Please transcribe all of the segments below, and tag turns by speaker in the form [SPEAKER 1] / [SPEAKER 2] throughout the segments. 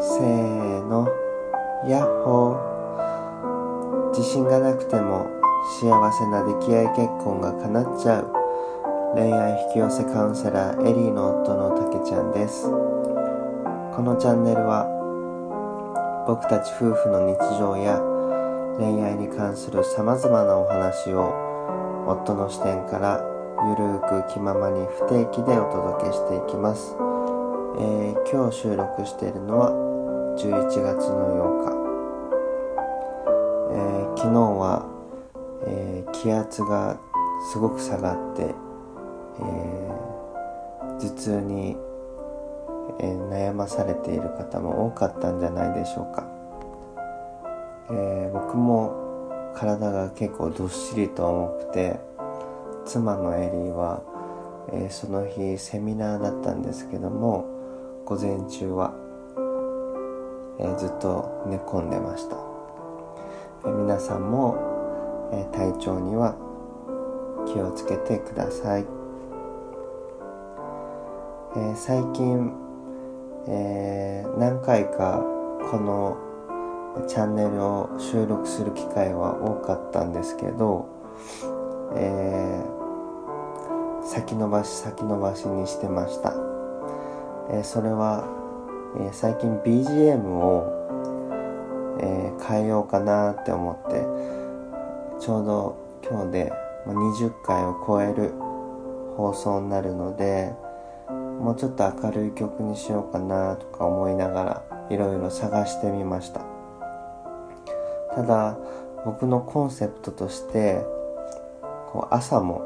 [SPEAKER 1] せーの。ヤッホー。自信がなくても幸せな出来合い結婚が叶っちゃう。恋愛引き寄せカウンセラーエリーの夫のたけちゃんです。このチャンネルは僕たち夫婦の日常や恋愛に関するさまざまなお話を夫の視点からゆるーく気ままに不定期でお届けしていきます、えー、今日収録しているのは11月の8日、えー、昨日は、えー、気圧がすごく下がって、え頭痛に、え悩まされている方も多かったんじゃないでしょうか、え僕も体が結構どっしりと重くて妻のエリーは、え、その日セミナーだったんですけども午前中は、えー、ずっと寝込んでました、えー、皆さんも、え体調には気をつけてください、え最近、え何回かこのチャンネルを収録する機会は多かったんですけど、え先延ばし先延ばしにしてました、え、それは、え、最近 BGM を、え、変えようかなって思ってちょうど今日で20回を超える放送になるのでもうちょっと明るい曲にしようかなとか思いながらいろいろ探してみました。ただ僕のコンセプトとしてこう朝も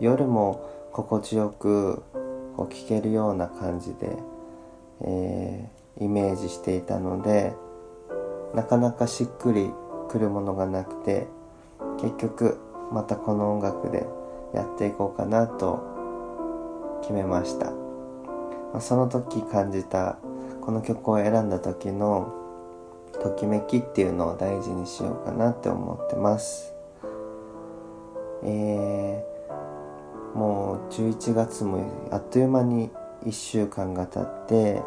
[SPEAKER 1] 夜も心地よくこう聴けるような感じで、えー、イメージしていたのでなかなかしっくりくるものがなくて結局またこの音楽でやっていこうかなと決めました、まあ、その時感じたこの曲を選んだ時のときめきっていうのを大事にしようかなって思ってます。えーもう11月もあっという間に1週間が経って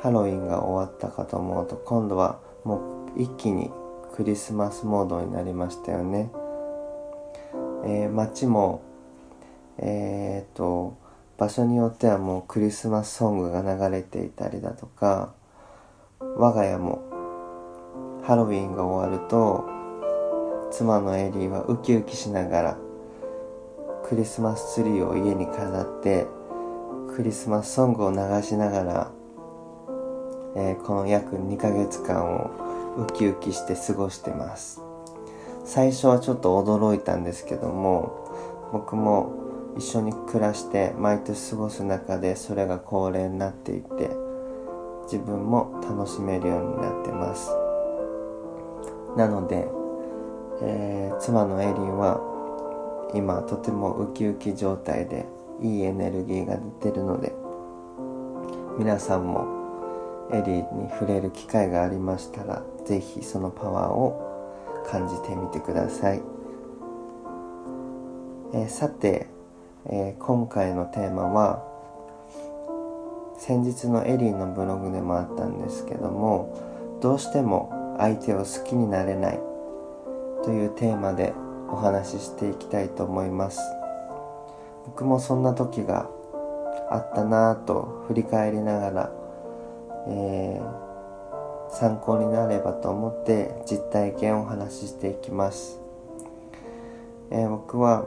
[SPEAKER 1] ハロウィンが終わったかと思うと今度はもう一気にクリスマスモードになりましたよね、えー、街もえー、っと場所によってはもうクリスマスソングが流れていたりだとか我が家もハロウィンが終わると妻のエリーはウキウキしながらクリスマスツリーを家に飾ってクリスマスソングを流しながら、えー、この約2ヶ月間をウキウキして過ごしてます。最初はちょっと驚いたんですけども僕も一緒に暮らして毎年過ごす中でそれが恒例になっていて自分も楽しめるようになってます。なので、えー、妻のエリーは今とてもウキウキ状態でいいエネルギーが出てるので皆さんもエリーに触れる機会がありましたら是非そのパワーを感じてみてください、えー、さて、えー、今回のテーマは先日のエリーのブログでもあったんですけどもどうしても相手を好きになれないというテーマでお話ししていきたいと思います。僕もそんな時があったなぁと振り返りながら、えー、参考になればと思って実体験をお話ししていきます、えー、僕は、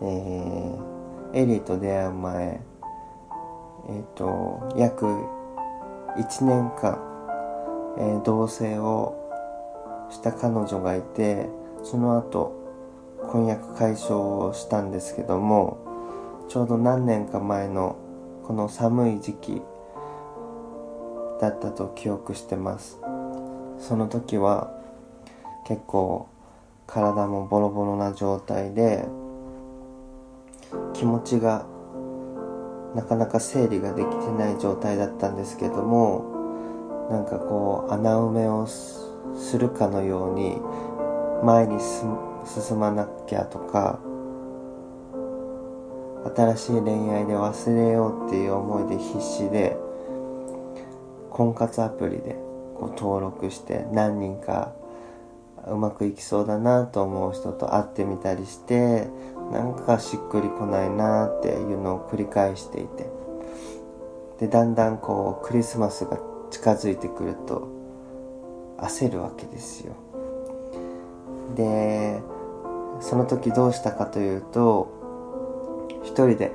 [SPEAKER 1] えー、エリーと出会う前えっ、ー、と約1年間、えー、同棲をした彼女がいてその後婚約解消をしたんですけどもちょうど何年か前のこの寒い時期だったと記憶してます。その時は結構体もボロボロな状態で気持ちがなかなか整理ができてない状態だったんですけどもなんかこう穴埋めをするかのように前に進まなきゃとか新しい恋愛で忘れようっていう思いで必死で婚活アプリでこう登録して何人かうまくいきそうだなと思う人と会ってみたりしてなんかしっくりこないなっていうのを繰り返していて。でだんだんこうクリスマスが近づいてくると焦るわけですよ。でその時どうしたかというと一人で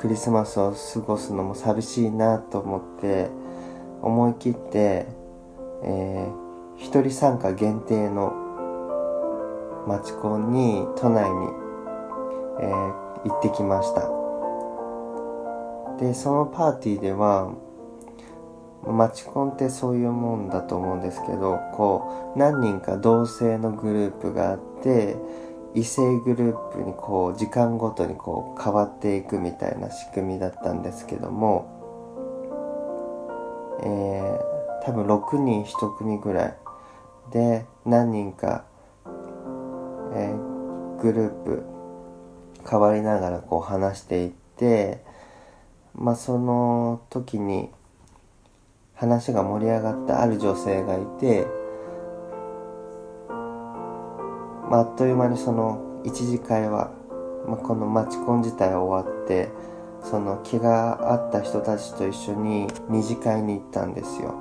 [SPEAKER 1] クリスマスを過ごすのも寂しいなと思って思い切って、えー、一人参加限定のマチコンに都内に、えー、行ってきました。でそのパーティーではマチコンってそういうもんだと思うんですけどこう何人か同性のグループがあって異性グループにこう時間ごとにこう変わっていくみたいな仕組みだったんですけども、えー、多分6人1組ぐらいで何人か、えー、グループ変わりながらこう話していってまあその時に話が盛り上がったある女性がいてまあ、あっという間にその一次会は、まあ、このマチコン自体終わってその気が合った人たちと一緒に二次会に行ったんですよ。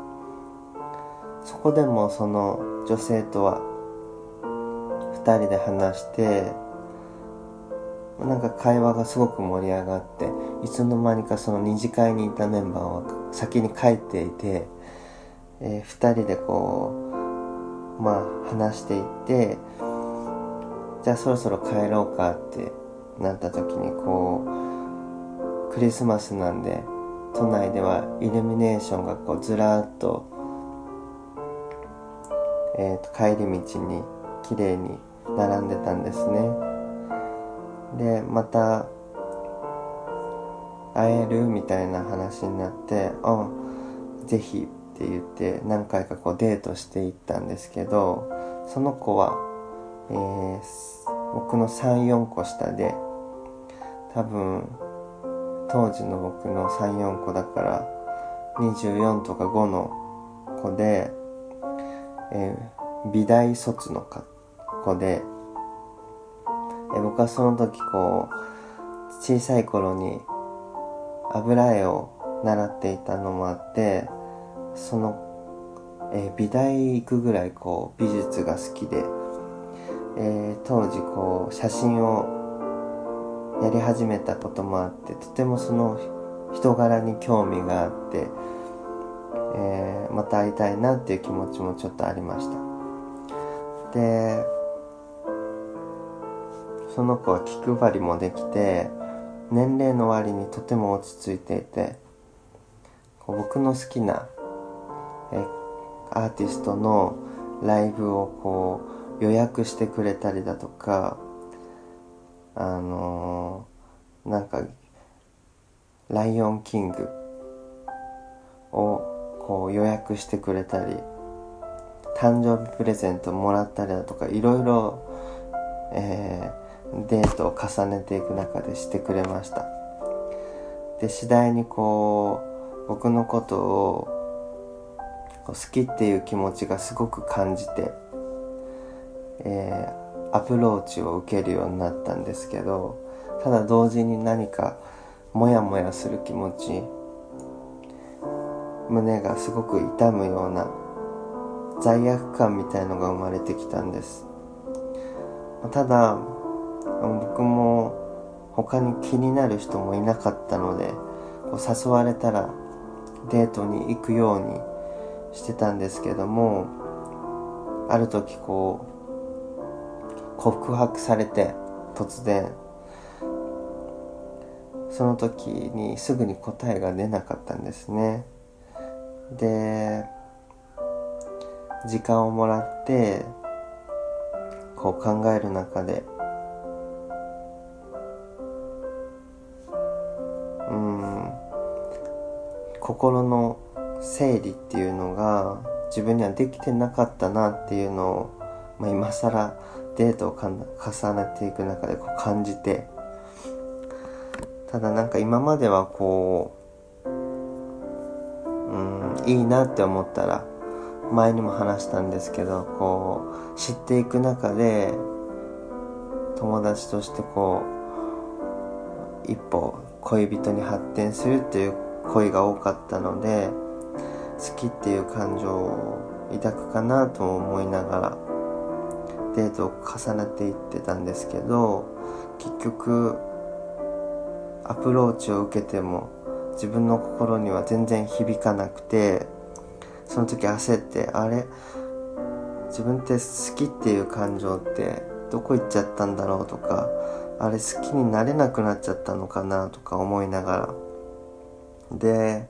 [SPEAKER 1] そこでもその女性とは2人で話してなんか会話がすごく盛り上がっていつの間にかその二次会にいたメンバーは先に帰っていて、えー、2人でこうまあ話していってじゃあそろそろ帰ろうかってなった時にこうクリスマスなんで都内ではイルミネーションがこうずらっと,、えー、と帰り道に綺麗に並んでたんですね。でまた会えるみたいな話になって「あぜひ」って言って何回かこうデートしていったんですけどその子はえー、僕の34個下で多分当時の僕の34個だから24とか5の子で、えー、美大卒の子で、え、僕はその時こう小さい頃に油絵を習っていたのもあってその、え、美大行くぐらいこう美術が好きでえー、当時こう写真をやり始めたこともあってとてもその人柄に興味があって、えー、また会いたいなっていう気持ちもちょっとありました。でその子は気配りもできて年齢の割にとても落ち着いていて僕の好きなえアーティストのライブをこう予約してくれたりだとかあのー、なんか「ライオンキング」をこう予約してくれたり誕生日プレゼントもらったりだとかいろいろ、えー、デートを重ねていく中でしてくれました。で次第にこう僕のことを好きっていう気持ちがすごく感じてえー、アプローチを受けるようになったんですけどただ同時に何かモヤモヤする気持ち胸がすごく痛むような罪悪感みたいのが生まれてきたんです。ただ僕も他に気になる人もいなかったのでこう誘われたらデートに行くようにしてたんですけどもある時こう告白されて突然。その時にすぐに答えが出なかったんですね。で時間をもらってこう考える中で心の整理っていうのが自分にはできてなかったなっていうのを、まあ、今更デートを重ねていく中でこう感じてただなんか今まではこううんいいなって思ったら前にも話したんですけどこう知っていく中で友達としてこう一歩恋人に発展するっていう恋が多かったので好きっていう感情を抱くかなと思いながらデートを重ねていってたんですけど結局アプローチを受けても自分の心には全然響かなくてその時焦ってあれ？自分って好きっていう感情ってどこ行っちゃったんだろうとかあれ好きになれなくなっちゃったのかなとか思いながらで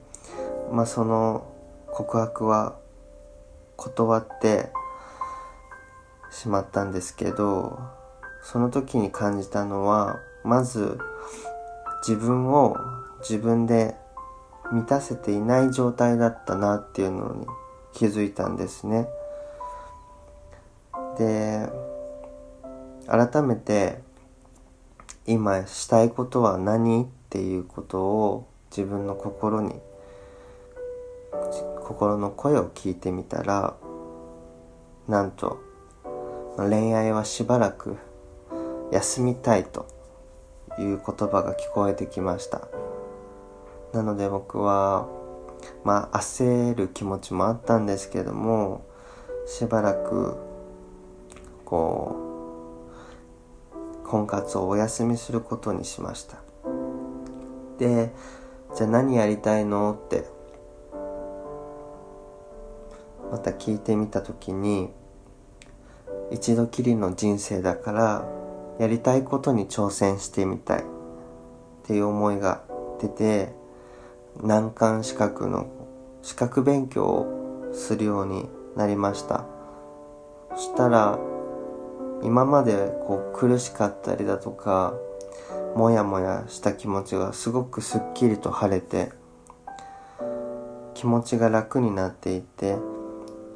[SPEAKER 1] まあその告白は断ってしまったんですけどその時に感じたのはまず自分を自分で満たせていない状態だったなっていうのに気づいたんですね。で改めて今したいことは何っていうことを自分の心に心の声を聞いてみたらなんと恋愛はしばらく休みたいという言葉が聞こえてきました。なので僕はまあ焦る気持ちもあったんですけどもしばらくこう婚活をお休みすることにしました。でじゃあ何やりたいの？って。また聞いてみた時に一度きりの人生だからやりたいことに挑戦してみたい。っていう思いが出て難関資格の資格勉強をするようになりました。そしたら今までこう苦しかったりだとかモヤモヤした気持ちがすごくすっきりと晴れて気持ちが楽になっていて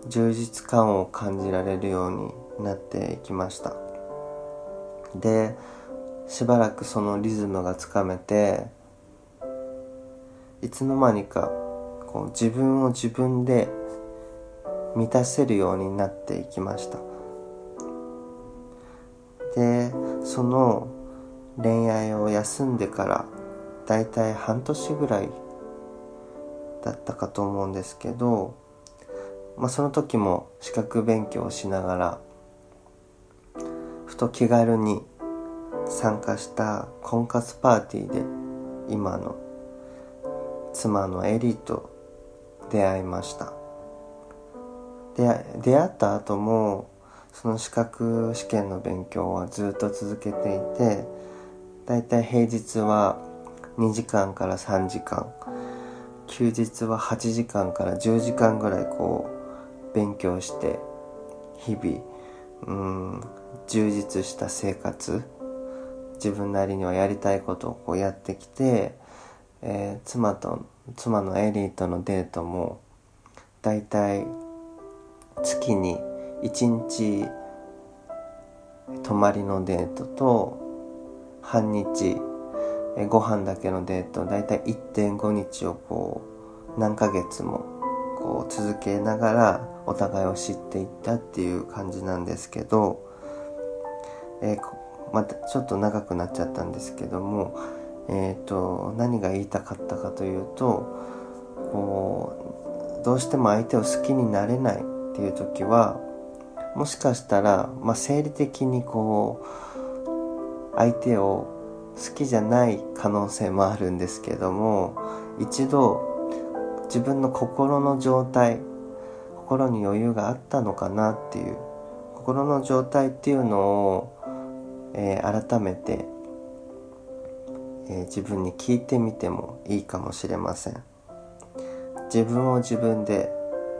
[SPEAKER 1] 充実感を感じられるようになっていきました。でしばらくそのリズムがつかめていつの間にかこう自分を自分で満たせるようになっていきました。でその恋愛を休んでからだいたい半年ぐらいだったかと思うんですけど、まあ、その時も資格勉強をしながらふと気軽に参加した婚活パーティーで今の妻のエリーと出会いました。で出会った後もその資格試験の勉強はずっと続けていてだいたい平日は2時間から3時間休日は8時間から10時間ぐらいこう勉強して日々うん充実した生活自分なりにはやりたいことをこうやってきてえー、妻と妻のエリーとのデートもだいたい月に1日泊まりのデートと半日。えご飯だけのデート。だいたい1.5日をこう何ヶ月もこう続けながらお互いを知っていったっていう感じなんですけど、え、またちょっと長くなっちゃったんですけどもえーと、何が言いたかったかというとこうどうしても相手を好きになれないっていう時はもしかしたら、まあ、生理的にこう相手を好きじゃない可能性もあるんですけども一度自分の心の状態心に余裕があったのかなっていう心の状態っていうのを、えー、改めてえー、自分に聞いてみてもいいかもしれません。自分を自分で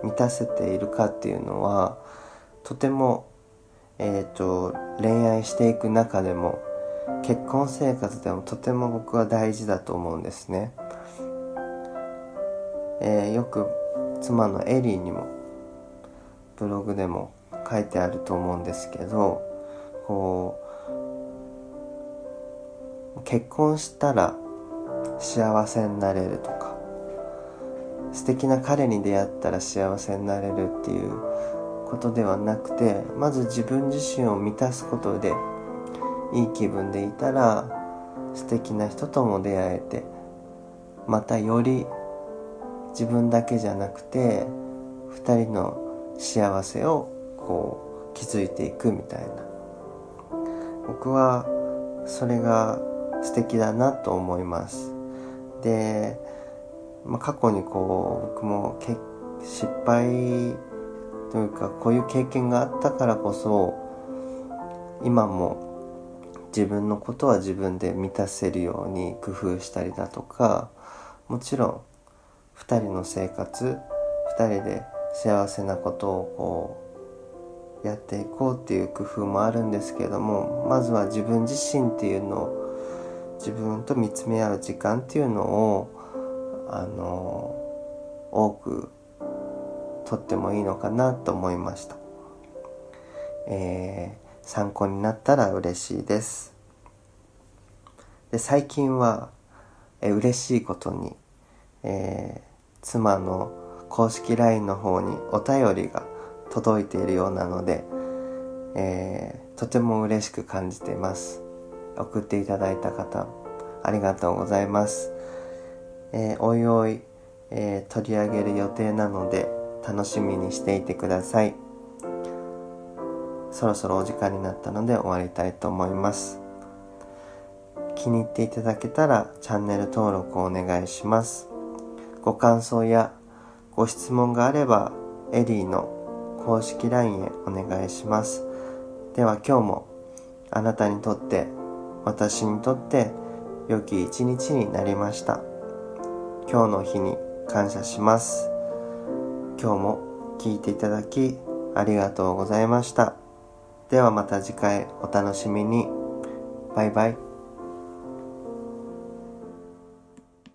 [SPEAKER 1] 満たせているかっていうのはとても、えーと、恋愛していく中でも結婚生活でもとても僕は大事だと思うんですね、えー、よく妻のエリーにもブログでも書いてあると思うんですけどこう結婚したら幸せになれるとか素敵な彼に出会ったら幸せになれるっていうことではなくてまず自分自身を満たすことでいい気分でいたら素敵な人とも出会えてまたより自分だけじゃなくて2人の幸せをこう築いていくみたいな。僕はそれが素敵だなと思います。で、まあ、過去にこう僕もけ失敗というかこういう経験があったからこそ今も自分のことは自分で満たせるように工夫したりだとかもちろん2人の生活2人で幸せなことをこうやっていこうっていう工夫もあるんですけどもまずは自分自身っていうのを自分と見つめ合う時間っていうのをあの多くとってもいいのかなと思いました、えー、参考になったら嬉しいです。で最近は、え嬉しいことに、えー、妻の公式 LINE の方にお便りが届いているようなので、えー、とても嬉しく感じています。送っていただいた方ありがとうございます、えー、おいおい、えー、取り上げる予定なので楽しみにしていてください。そろそろお時間になったので終わりたいと思います。気に入っていただけたらチャンネル登録をお願いします。ご感想やご質問があればエリーの公式 LINE へお願いします。では今日もあなたにとって私にとって良き一日になりました。今日の日に感謝します。今日も聞いていただきありがとうございました。ではまた次回お楽しみに。バイバイ。